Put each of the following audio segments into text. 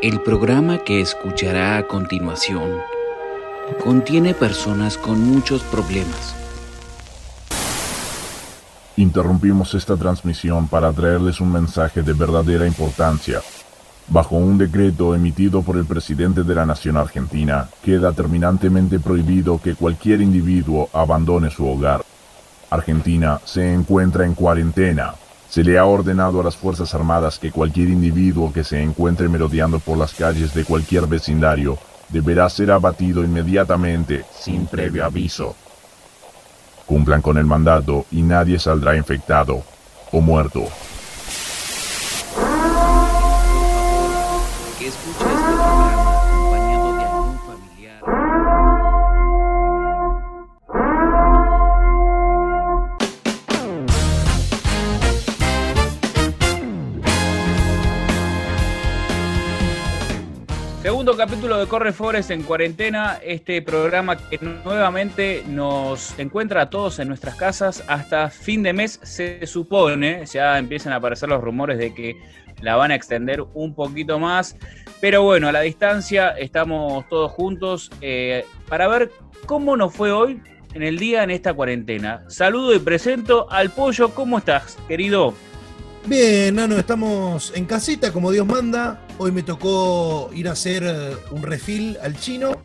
El programa que escuchará a continuación contiene personas con muchos problemas. Interrumpimos esta transmisión para traerles un mensaje de verdadera importancia. Bajo un decreto emitido por el presidente de la Nación Argentina, queda terminantemente prohibido que cualquier individuo abandone su hogar. Argentina se encuentra en cuarentena se le ha ordenado a las Fuerzas Armadas que cualquier individuo que se encuentre merodeando por las calles de cualquier vecindario deberá ser abatido inmediatamente, sin previo aviso. Cumplan con el mandato y nadie saldrá infectado o muerto. Capítulo de Corre Forest en cuarentena, este programa que nuevamente nos encuentra a todos en nuestras casas hasta fin de mes, se supone, ya empiezan a aparecer los rumores de que la van a extender un poquito más, pero bueno, a la distancia estamos todos juntos eh, para ver cómo nos fue hoy en el día en esta cuarentena. Saludo y presento al pollo, ¿cómo estás, querido? Bien, Nano, estamos en casita, como Dios manda. Hoy me tocó ir a hacer eh, un refil al chino.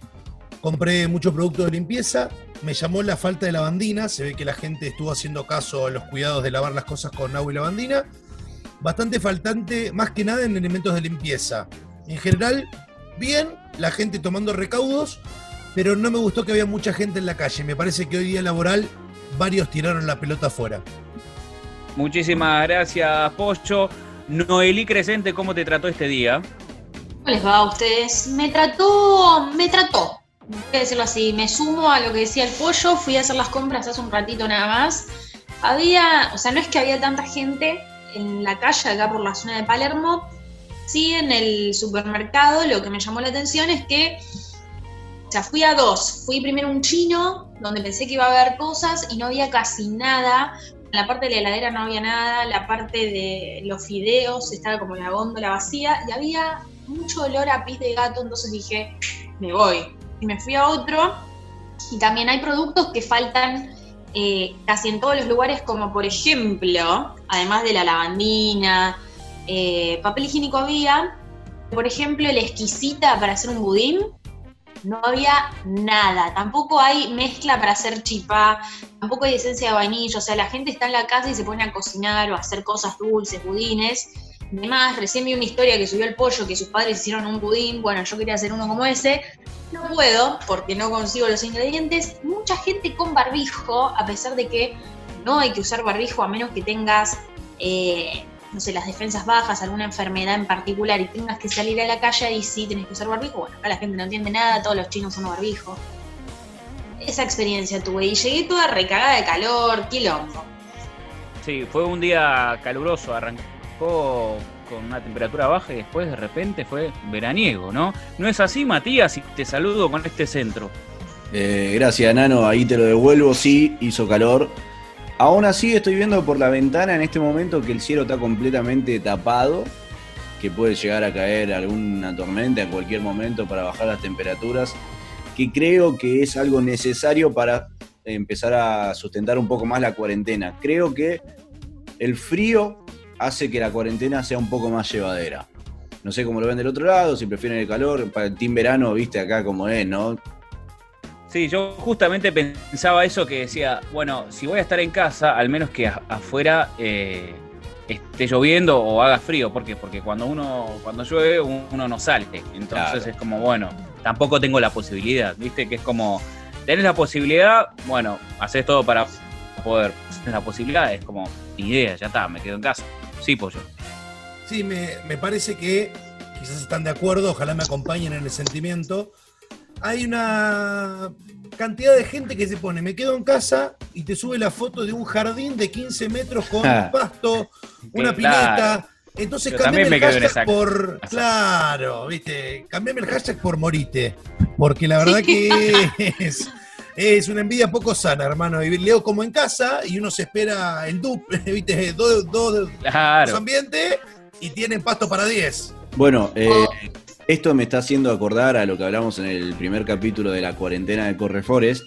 Compré muchos productos de limpieza. Me llamó la falta de lavandina. Se ve que la gente estuvo haciendo caso a los cuidados de lavar las cosas con agua y lavandina. Bastante faltante, más que nada en elementos de limpieza. En general, bien, la gente tomando recaudos, pero no me gustó que había mucha gente en la calle. Me parece que hoy día laboral varios tiraron la pelota afuera. Muchísimas gracias, Pocho. Noelí Crescente, ¿cómo te trató este día? ¿Cómo les va a ustedes? Me trató, me trató. Voy a decirlo así, me sumo a lo que decía el pollo, fui a hacer las compras hace un ratito nada más. Había, o sea, no es que había tanta gente en la calle acá por la zona de Palermo, sí en el supermercado, lo que me llamó la atención es que, o sea, fui a dos. Fui primero un chino, donde pensé que iba a haber cosas y no había casi nada la parte de la heladera no había nada, la parte de los fideos estaba como la góndola vacía y había mucho olor a pis de gato, entonces dije, me voy. Y me fui a otro. Y también hay productos que faltan eh, casi en todos los lugares, como por ejemplo, además de la lavandina, eh, papel higiénico había, por ejemplo, la exquisita para hacer un budín, no había nada. Tampoco hay mezcla para hacer chipá, tampoco hay esencia de vainilla. O sea, la gente está en la casa y se pone a cocinar o a hacer cosas dulces, budines. Además, recién vi una historia que subió el pollo que sus padres hicieron un budín. Bueno, yo quería hacer uno como ese. No puedo porque no consigo los ingredientes. Mucha gente con barbijo, a pesar de que no hay que usar barbijo a menos que tengas eh, no sé, las defensas bajas, alguna enfermedad en particular y tengas que salir a la calle y sí tenés que usar barbijo, bueno, acá la gente no entiende nada, todos los chinos son barbijo. Esa experiencia tuve y llegué toda recagada de calor, quilombo. Sí, fue un día caluroso, arrancó con una temperatura baja y después de repente fue veraniego, ¿no? ¿No es así, Matías? Y te saludo con este centro. Eh, gracias, Nano, ahí te lo devuelvo, sí, hizo calor Aún así estoy viendo por la ventana en este momento que el cielo está completamente tapado, que puede llegar a caer alguna tormenta en cualquier momento para bajar las temperaturas, que creo que es algo necesario para empezar a sustentar un poco más la cuarentena. Creo que el frío hace que la cuarentena sea un poco más llevadera. No sé cómo lo ven del otro lado, si prefieren el calor, para el team verano, viste acá como es, ¿no? Sí, yo justamente pensaba eso que decía, bueno, si voy a estar en casa, al menos que afuera eh, esté lloviendo o haga frío. ¿Por qué? Porque cuando uno, cuando llueve, uno no sale. Entonces es como, bueno, tampoco tengo la posibilidad, ¿viste? Que es como, tenés la posibilidad, bueno, haces todo para poder. La posibilidad es como, ni idea, ya está, me quedo en casa. Sí, pollo. Sí, me, me parece que quizás están de acuerdo, ojalá me acompañen en el sentimiento hay una cantidad de gente que se pone, me quedo en casa y te sube la foto de un jardín de 15 metros con ah. pasto, una pileta. Entonces cambiame el hashtag por. Claro, viste. Cambiame el hashtag por morite. Porque la verdad que es, es una envidia poco sana, hermano. Y leo como en casa y uno se espera el DUP, viste, dos, dos, ambientes y tienen pasto para 10. Bueno, eh, Esto me está haciendo acordar a lo que hablamos en el primer capítulo de la cuarentena de Correforest,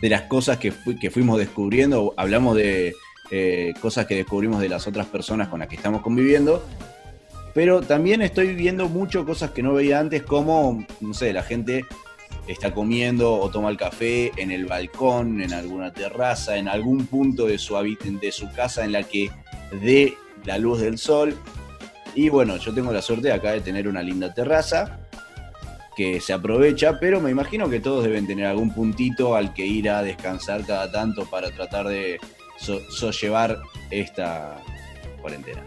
de las cosas que, que fuimos descubriendo. Hablamos de eh, cosas que descubrimos de las otras personas con las que estamos conviviendo. Pero también estoy viendo mucho cosas que no veía antes, como, no sé, la gente está comiendo o toma el café en el balcón, en alguna terraza, en algún punto de su, de su casa en la que dé la luz del sol. Y bueno, yo tengo la suerte acá de tener una linda terraza que se aprovecha, pero me imagino que todos deben tener algún puntito al que ir a descansar cada tanto para tratar de so, esta cuarentena.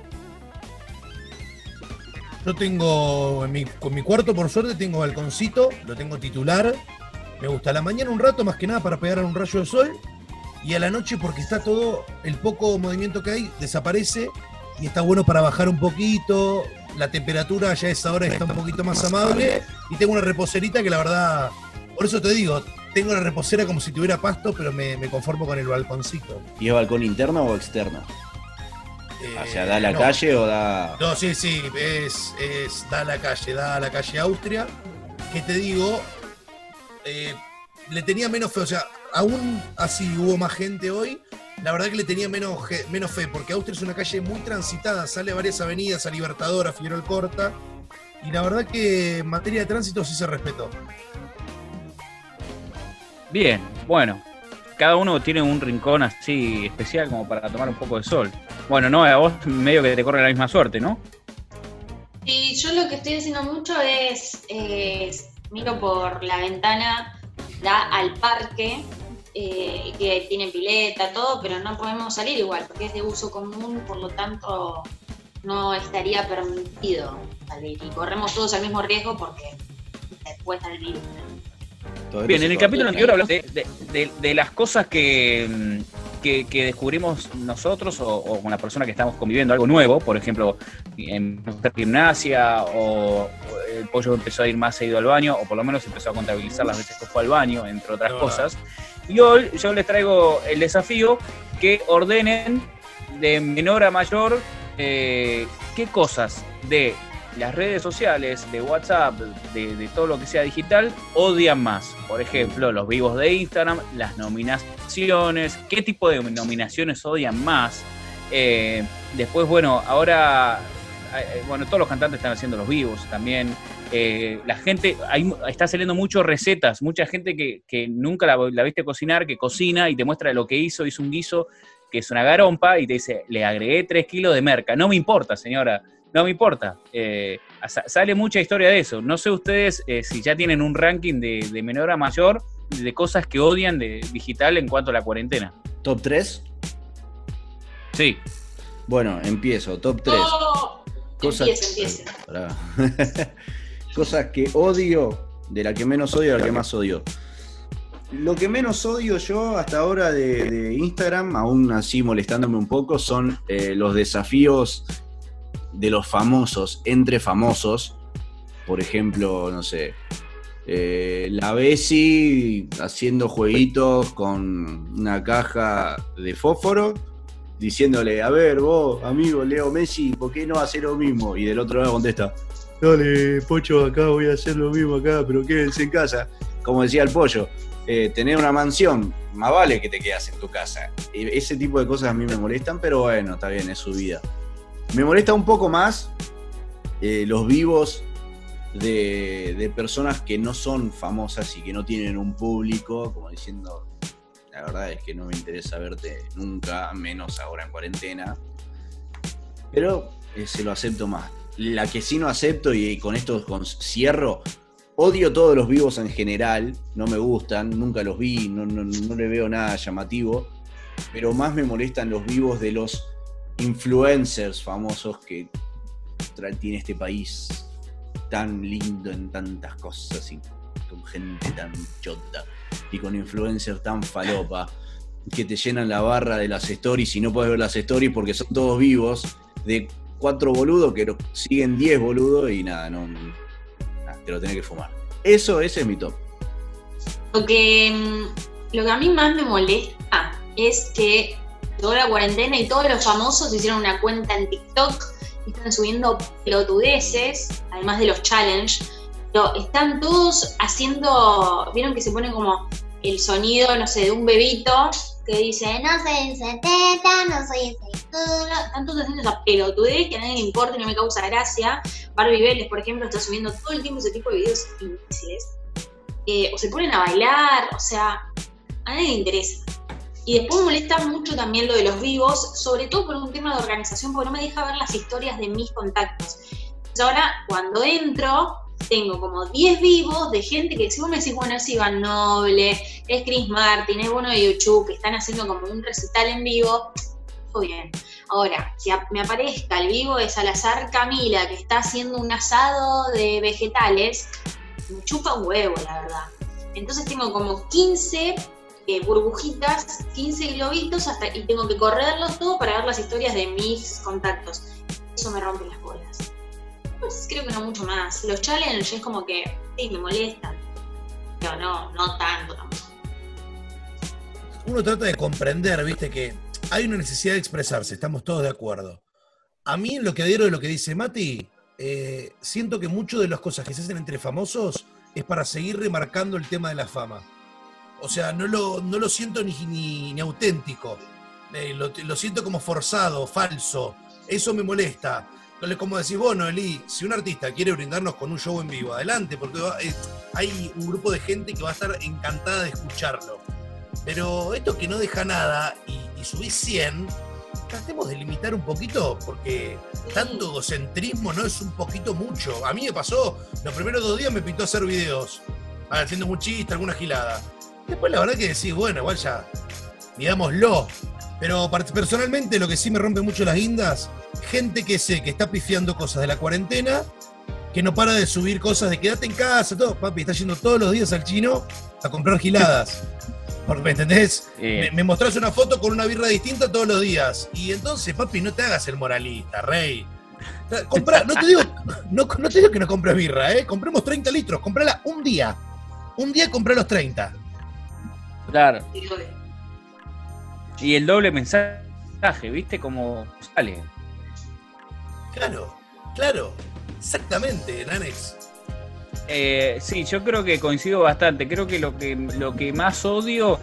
Yo tengo, en con mi cuarto por suerte tengo balconcito, lo tengo titular. Me gusta a la mañana un rato más que nada para pegar un rayo de sol y a la noche porque está todo, el poco movimiento que hay desaparece y está bueno para bajar un poquito. La temperatura ya es ahora está un poquito más amable y tengo una reposerita que la verdad, por eso te digo, tengo la reposera como si tuviera pasto, pero me, conformo con el balconcito. ¿Y es balcón interno o externo? o sea, ¿da a la calle o da.? No, sí, sí, es, es, da a la calle, da a la calle Austria. Que te digo, eh, le tenía menos fe, o sea, aún así hubo más gente hoy. La verdad que le tenía menos, menos fe, porque Austria es una calle muy transitada, sale a varias avenidas, a Libertador, a Figueroa Corta. Y la verdad que en materia de tránsito sí se respetó. Bien, bueno, cada uno tiene un rincón así especial como para tomar un poco de sol. Bueno, no, a vos medio que te corre la misma suerte, ¿no? Y yo lo que estoy haciendo mucho es, miro por la ventana, da al parque, eh, que tiene pileta, todo, pero no podemos salir igual, porque es de uso común, por lo tanto no estaría permitido salir. Y corremos todos el mismo riesgo porque después del virus. Bien, en el capítulo anterior hablamos de, las cosas que, que, descubrimos nosotros o, con la persona que estamos conviviendo, algo nuevo, por ejemplo, en gimnasia o el pollo empezó a ir más seguido al baño o por lo menos empezó a contabilizar las veces que fue al baño, entre otras cosas. Y hoy yo les traigo el desafío que ordenen de menor a mayor eh, qué cosas de las redes sociales, de WhatsApp, de, todo lo que sea digital, odian más. Por ejemplo, los vivos de Instagram, las nominaciones, qué tipo de nominaciones odian más. Eh, después, bueno, ahora, bueno, todos los cantantes están haciendo los vivos también. Eh, la gente, está saliendo muchas recetas, mucha gente que, nunca la, la, viste cocinar, que cocina y te muestra lo que hizo, hizo un guiso que es una garompa y te dice, le agregué 3 kilos de merca. No me importa, señora no me importa. Eh, sale mucha historia de eso. No sé ustedes eh, si ya tienen un ranking de, menor a mayor de cosas que odian de digital en cuanto a la cuarentena. ¿Top 3? Sí. Bueno, empiezo. Top 3. Cosas, empiece, cosas que odio, de la que menos odio a la que más odio. Lo que menos odio yo hasta ahora de, Instagram, aún así molestándome un poco, son eh, los desafíos de los famosos entre famosos. Por ejemplo, no sé, eh, la Bessie haciendo jueguitos con una caja de fósforo, diciéndole, a ver, vos, amigo Leo Messi, ¿por qué no hacer lo mismo? Y del otro lado contesta, dale, Pocho, acá voy a hacer lo mismo acá, pero quédense en casa. Como decía el pollo, eh, tener una mansión, más vale que te quedas en tu casa. Ese tipo de cosas a mí me molestan, pero bueno, está bien, es su vida. Me molesta un poco más eh, los vivos de, personas que no son famosas y que no tienen un público, como diciendo, la verdad es que no me interesa verte nunca, menos ahora en cuarentena. Pero eh, se lo acepto más. La que sí no acepto, y con esto cierro, odio todos los vivos en general, no me gustan, nunca los vi, no, no le veo nada llamativo, pero más me molestan los vivos de los influencers famosos que tiene este país tan lindo en tantas cosas y con gente tan chota y con influencers tan falopa que te llenan la barra de las stories y no puedes ver las stories porque son todos vivos de cuatro boludos que siguen diez boludos y nada, no, te lo tenés que fumar. Eso, ese es mi top. Lo que, mm, lo que a mí más me molesta es que toda la cuarentena y todos los famosos hicieron una cuenta en TikTok y están subiendo pelotudeces, además de los challenges, Están todos haciendo, vieron que se pone como el sonido, no sé, de un bebito que dice, no soy teta, no soy ese culo. Están todos haciendo esa pelotudez que a nadie le importa y no me causa gracia. Barbie Vélez, por ejemplo, está subiendo todo el tiempo ese tipo de videos imbéciles. Eh, o se ponen a bailar, o sea, a nadie le interesa. Y después molesta mucho también lo de los vivos, sobre todo por un tema de organización, porque no me deja ver las historias de mis contactos. Entonces ahora, cuando entro, tengo como 10 vivos de gente que si vos me decís, bueno, es Iván Noble, es Chris Martin, es Bono de YouTube, que están haciendo como un recital en vivo, muy bien. Ahora, que me aparezca el vivo de Salazar Camila, que está haciendo un asado de vegetales, me chupa un huevo, la verdad. Entonces tengo como 15 eh, burbujitas, 15 globitos, hasta, y tengo que correrlos todo para ver las historias de mis contactos. Eso me rompe las bolas. Pues creo que no mucho más. Los challenges es como que, sí, me molestan. Pero no, no tanto tampoco. Uno trata de comprender, viste, que hay una necesidad de expresarse, estamos todos de acuerdo. A mí, lo que adhiero de lo que dice Mati, eh, siento que muchas de las cosas que se hacen entre famosos es para seguir remarcando el tema de la fama. O sea, no lo, no lo siento ni, ni, auténtico. Eh, lo, lo, siento como forzado, falso. Eso me molesta. Como decís bueno, Eli, si un artista quiere brindarnos con un show en vivo, adelante, porque hay un grupo de gente que va a estar encantada de escucharlo. Pero esto que no deja nada y, y subís 100, tratemos de limitar un poquito, porque tanto egocentrismo no es un poquito mucho. A mí me pasó, los primeros dos días me pintó hacer videos, haciendo un chiste, alguna gilada. Después la verdad que decís, bueno, igual ya, digámoslo. Pero personalmente lo que sí me rompe mucho las guindas, gente que sé que está pifiando cosas de la cuarentena, que no para de subir cosas de quédate en casa, todo. Papi, está yendo todos los días al chino a comprar giladas. ¿Me entendés? Me, mostrás una foto con una birra distinta todos los días. Y entonces, papi, no te hagas el moralista, rey. no, te digo, no, te digo que no compres birra, ¿eh? Compremos 30 litros, comprala un día. Un día compré los 30. Claro. Y el doble mensaje, ¿viste cómo sale? Claro, claro. Exactamente, Nanex. Eh, sí, yo creo que coincido bastante. Creo que lo que, lo que más odio,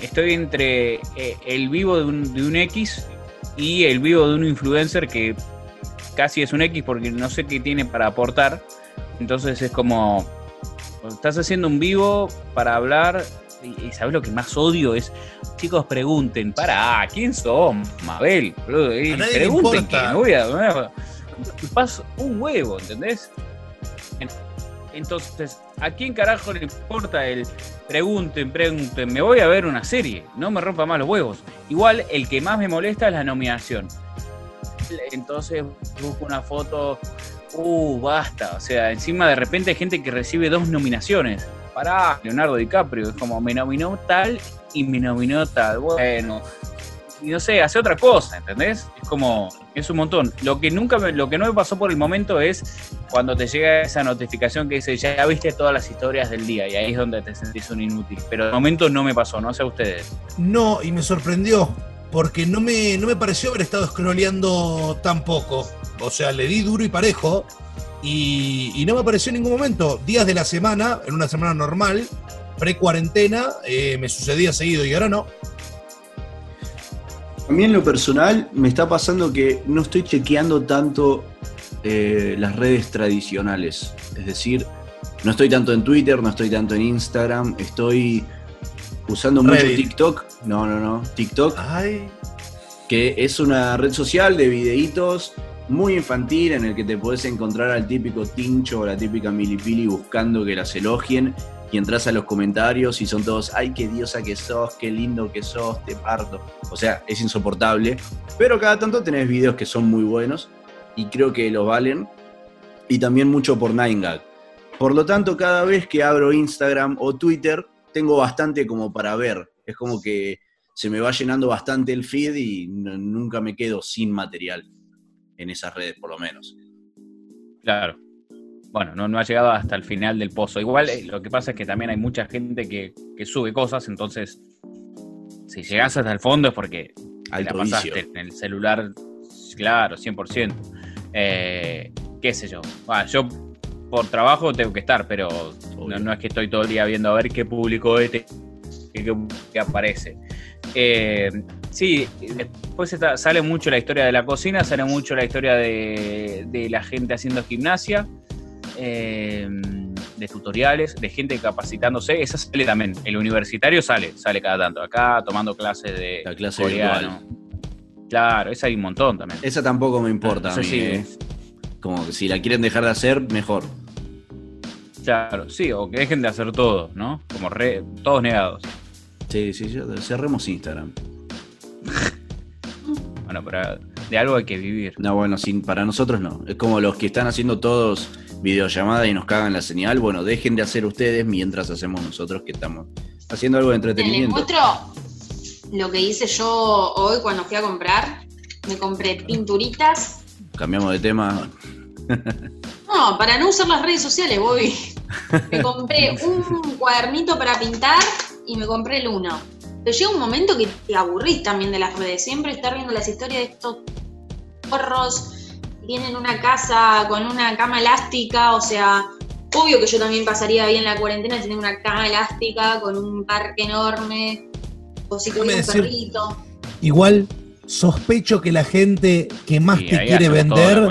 estoy entre eh, el vivo de un, de un X y el vivo de un influencer que casi es un X porque no sé qué tiene para aportar. Entonces es como, estás haciendo un vivo para hablar y, ¿sabes lo que más odio? Es, chicos, pregunten, para, ¿quién son? Mabel, pregunten que me voy a... Paso un huevo, ¿entendés? Entonces, ¿a quién carajo le importa el pregunten, pregunten? Me voy a ver una serie, no me rompa más los huevos. Igual, el que más me molesta es la nominación. Entonces, busco una foto, uh, basta. O sea, encima de repente hay gente que recibe dos nominaciones. Leonardo DiCaprio, es como me nominó tal y me nominó tal. Bueno, y no sé, hace otra cosa, ¿entendés? Es como, es un montón. Lo que nunca me, lo que no me pasó por el momento es cuando te llega esa notificación que dice, ya viste todas las historias del día, y ahí es donde te sentís un inútil. Pero de momento no me pasó, no sé ustedes. No, y me sorprendió, porque no me, no me pareció haber estado scrolleando tan poco. O sea, le di duro y parejo, y, no me apareció en ningún momento. Días de la semana, en una semana normal, pre-cuarentena, eh, me sucedía seguido y ahora no. A mí en lo personal me está pasando que no estoy chequeando tanto eh, las redes tradicionales. Es decir, no estoy tanto en Twitter, no estoy tanto en Instagram, estoy usando mucho TikTok. No, no, no. TikTok. Que es una red social de videitos muy infantil en el que te puedes encontrar al típico tincho o la típica milipili buscando que las elogien y entras a los comentarios y son todos, ay, qué diosa que sos, qué lindo que sos, te parto. O sea, es insoportable. Pero cada tanto tenés videos que son muy buenos y creo que lo valen. Y también mucho por 9gag. Por lo tanto, cada vez que abro Instagram o Twitter, tengo bastante como para ver. Es como que se me va llenando bastante el feed y nunca me quedo sin material en esas redes, por lo menos. Claro bueno, no, no ha llegado hasta el final del pozo. Igual eh, lo que pasa es que también hay mucha gente que, sube cosas, entonces si llegas hasta el fondo es porque te la pasaste en el celular, claro, 100%. Eh, qué sé yo. yo por trabajo tengo que estar, pero no, no es que estoy todo el día viendo a ver qué publicó este, qué- qué aparece. Eh, sí, después está- sale mucho la historia de la cocina, sale mucho la historia de, de la gente haciendo gimnasia, eh, de tutoriales, de gente capacitándose. Esa sale también. El universitario sale, sale cada tanto. Acá tomando clases de La clase coreano. Claro, esa hay un montón también. Esa tampoco me importa a Eso mí, sí. eh. Como que si la quieren dejar de hacer, mejor. Claro, sí, o que dejen de hacer todo, ¿no? Como re- todos negados. Sí, sí, cerremos Instagram. Bueno, pero de algo hay que vivir. No, bueno, sin, para nosotros no. Es como los que están haciendo todos videollamadas y nos cagan la señal. Bueno, dejen de hacer ustedes mientras hacemos nosotros que estamos haciendo algo de Les entretenimiento. muestro lo que hice yo hoy cuando fui a comprar. Me compré pinturitas. Cambiamos de tema. No, para no usar las redes sociales, Bobby. Me compré un cuadernito para pintar y me compré el uno. Pero llega un momento que te aburrís también de las redes. Siempre estar viendo las historias de estos porros que tienen una casa con una cama elástica. O sea, obvio que yo también pasaría bien la cuarentena si tengo una cama elástica con un parque enorme. O si tuviera un decir- perrito. Igual sospecho que la gente que más te quiere vender,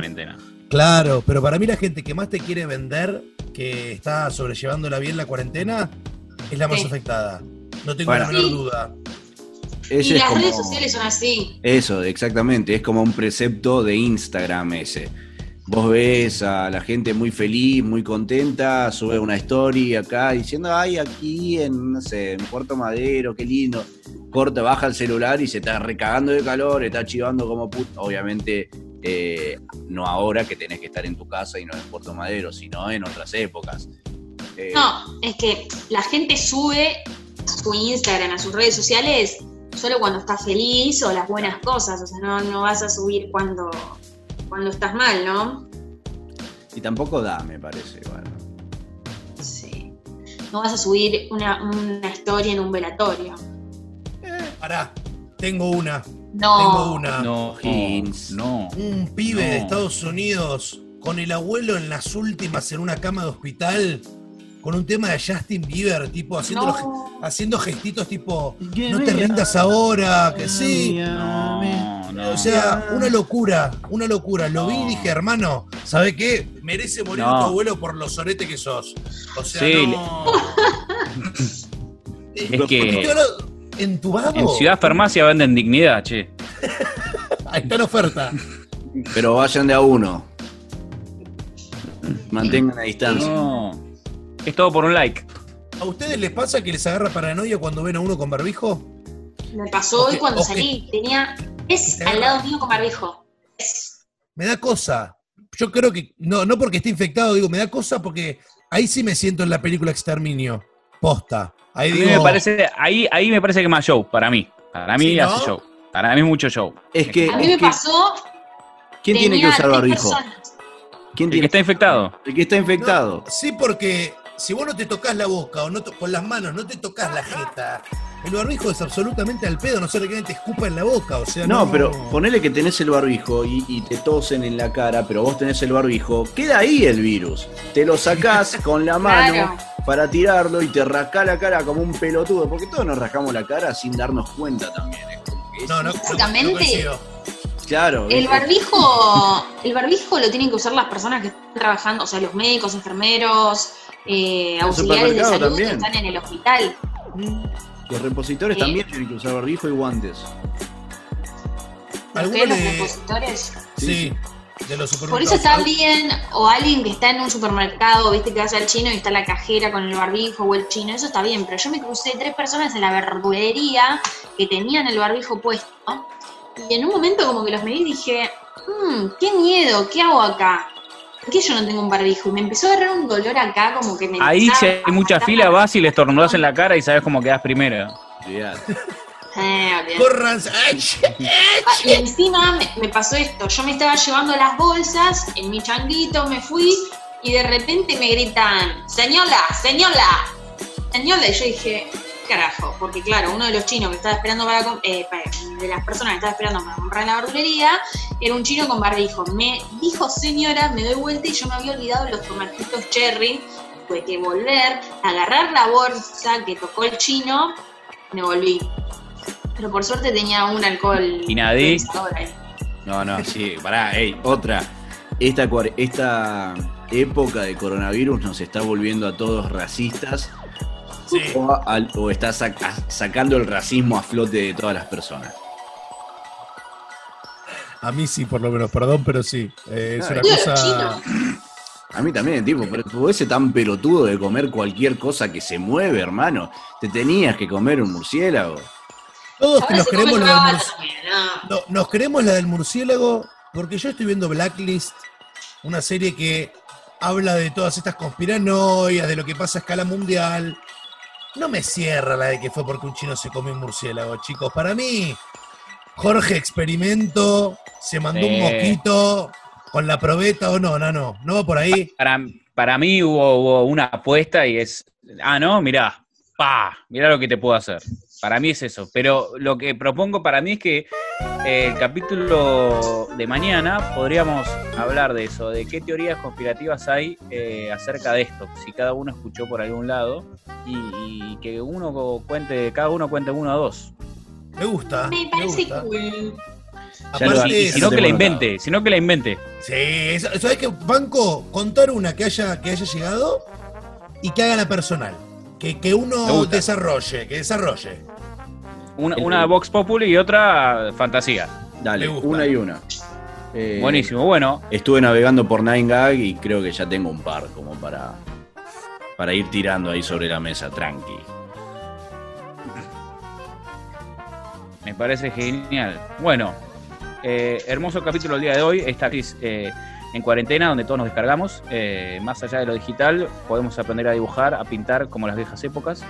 claro, pero para mí la gente que más te quiere vender, que está sobrellevándola bien la cuarentena, es la más Sí. afectada. No tengo Bueno. la menor Sí. duda. Ese Y es las como- redes sociales son así. Eso, exactamente. Es como un precepto de Instagram ese. Vos ves a la gente muy feliz, muy contenta, sube una story acá diciendo, ay, aquí en, no sé, en Puerto Madero, qué lindo. Corta, baja el celular y se está recagando de calor, está chivando como puto. Obviamente, eh, no ahora que tenés que estar en tu casa y no en Puerto Madero, sino en otras épocas. Eh, No, es que la gente sube su Instagram, a sus redes sociales, solo cuando está feliz o las buenas cosas. O sea, no, no vas a subir cuando, cuando estás mal, ¿no? Y tampoco da, me parece. Bueno. Sí. No vas a subir una, una historia en un velatorio. Pará, tengo una. No. Tengo una. No, Higgins. no. Un pibe No. de Estados Unidos con el abuelo en las últimas en una cama de hospital con un tema de Justin Bieber, tipo haciendo, los- haciendo gestitos tipo no te rindas ahora, que sí. No, no. O sea, una locura, una locura. Lo vi y dije, hermano, ¿sabe qué? Merece morir No. tu abuelo por lo sorete que sos. O sea, Sí, no. Es ¿Por qué que entubado? en Ciudad Farmacia venden dignidad, che. Ahí está la oferta. Pero vayan de a uno. Mantengan la distancia. No. Es todo por un like. ¿A ustedes les pasa que les agarra paranoia cuando ven a uno con barbijo? Me pasó hoy cuando salí. Tenía. Es al lado mío con barbijo. Es. Me da cosa. Yo creo que, no, no porque esté infectado, digo, me da cosa porque ahí sí me siento en la película Exterminio. Posta. Ahí digo, me parece, ahí, ahí me parece que más show, para mí. Para mí ¿Sí, no? hace show. Para mí mucho show. Es que, A mí me que- pasó. ¿quién tiene que usar barbijo? ¿Quién El que está infectado. el que está infectado? No, sí, porque si vos no te tocas la boca o no to- con las manos no te tocas la jeta, el barbijo es absolutamente al pedo, no sé de que te escupa en la boca, o sea, no. No, pero ponele que tenés el barbijo y, y te tosen en la cara, pero vos tenés el barbijo, queda ahí el virus. Te lo sacás con la mano Claro. para tirarlo y te rascá la cara como un pelotudo, porque todos nos rascamos la cara sin darnos cuenta también. es No, no, no, Básicamente- no. Claro. El barbijo, el barbijo lo tienen que usar las personas que están trabajando, o sea, los médicos, enfermeros, eh, auxiliares de salud también. que están en el hospital. Los repositores también tienen que usar barbijo y guantes. ¿Alguno que los repositores. Sí, de los supermercados. Por eso está bien, o alguien que está en un supermercado, viste que vas al chino y está la cajera con el barbijo o el chino, eso está bien, pero yo me crucé tres personas en la verdulería que tenían el barbijo puesto, y en un momento como que los medí y dije, "Mm, qué miedo, ¿qué hago acá? ¿Por qué yo no tengo un barbijo? Y me empezó a agarrar un dolor acá, como que me Ahí si hay mucha fila, la- vas y le estornudas en la cara y sabes cómo quedas primero. Olvidate. Eh, olvidate. Corran. ¡Ay! Ah, Y encima me, me pasó esto, yo me estaba llevando las bolsas en mi changuito, me fui y de repente me gritan, señora, señora, señora, y yo dije, carajo, porque claro, uno de los chinos que estaba esperando para, eh, para- de las personas que estaba esperando para comprar en la verdulería, Era un chino con barbijo. Me dijo, señora, me doy vuelta y yo me había olvidado los tomatitos cherry. Tuve que volver, agarrar la bolsa que tocó el chino, me volví. Pero por suerte tenía un alcohol. ¿Y nadie? No, no, sí, pará, ey, otra. Esta, esta época de coronavirus nos está volviendo a todos racistas Sí. o, a- al- o está saca- sacando el racismo a flote de todas las personas. A mí sí, por lo menos, perdón, pero sí. Eh, es Ay. una cosa. A mí también, tipo, pero tú ese tan pelotudo de comer cualquier cosa que se mueve, hermano. Te tenías que comer un murciélago. Todos nos creemos lo del no. no, nos creemos la del murciélago porque yo estoy viendo Blacklist, una serie que habla de todas estas conspiranoias, de lo que pasa a escala mundial. No me cierra la de que fue porque un chino se comió un murciélago, chicos. Para mí, Jorge Experimento se mandó un mosquito con la probeta o no, no, no. No va por ahí. Para, para mí hubo, hubo una apuesta y es, ah, no, mirá, pa, mirá lo que te puedo hacer. Para mí es eso. Pero lo que propongo para mí es que eh, el capítulo de mañana podríamos hablar de eso, de qué teorías conspirativas hay eh, acerca de esto, si cada uno escuchó por algún lado y, y que uno cuente, cada uno cuente uno o dos. Me gusta. Me Me parece gusta. cool. Aparte, Y Eso si no te que la invente, si no que la invente. Sí, ¿sabes qué? Banco, contar una que haya, que haya llegado y que haga la personal. Que, que uno desarrolle, que desarrolle. Una, una Vox Populi y otra fantasía. Dale, gusta. una y una. Eh, Buenísimo, bueno. Estuve navegando por 9gag y creo que ya tengo un par como para, para ir tirando ahí sobre la mesa, tranqui. Me parece genial. Bueno, eh, hermoso capítulo el día de hoy. Esta eh, en cuarentena, donde todos nos descargamos. Eh, más allá de lo digital, podemos aprender a dibujar, a pintar como las viejas épocas.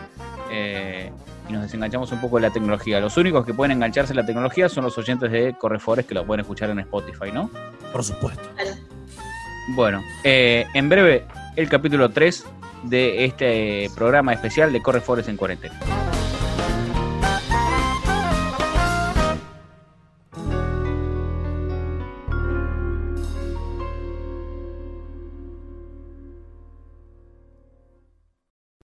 eh, y nos desenganchamos un poco de la tecnología. Los únicos que pueden engancharse en la tecnología son los oyentes de Correfores que lo pueden escuchar en Spotify, ¿no? Por supuesto. Bueno, eh, en breve el capítulo 3 de este programa especial de Correfores en cuarentena.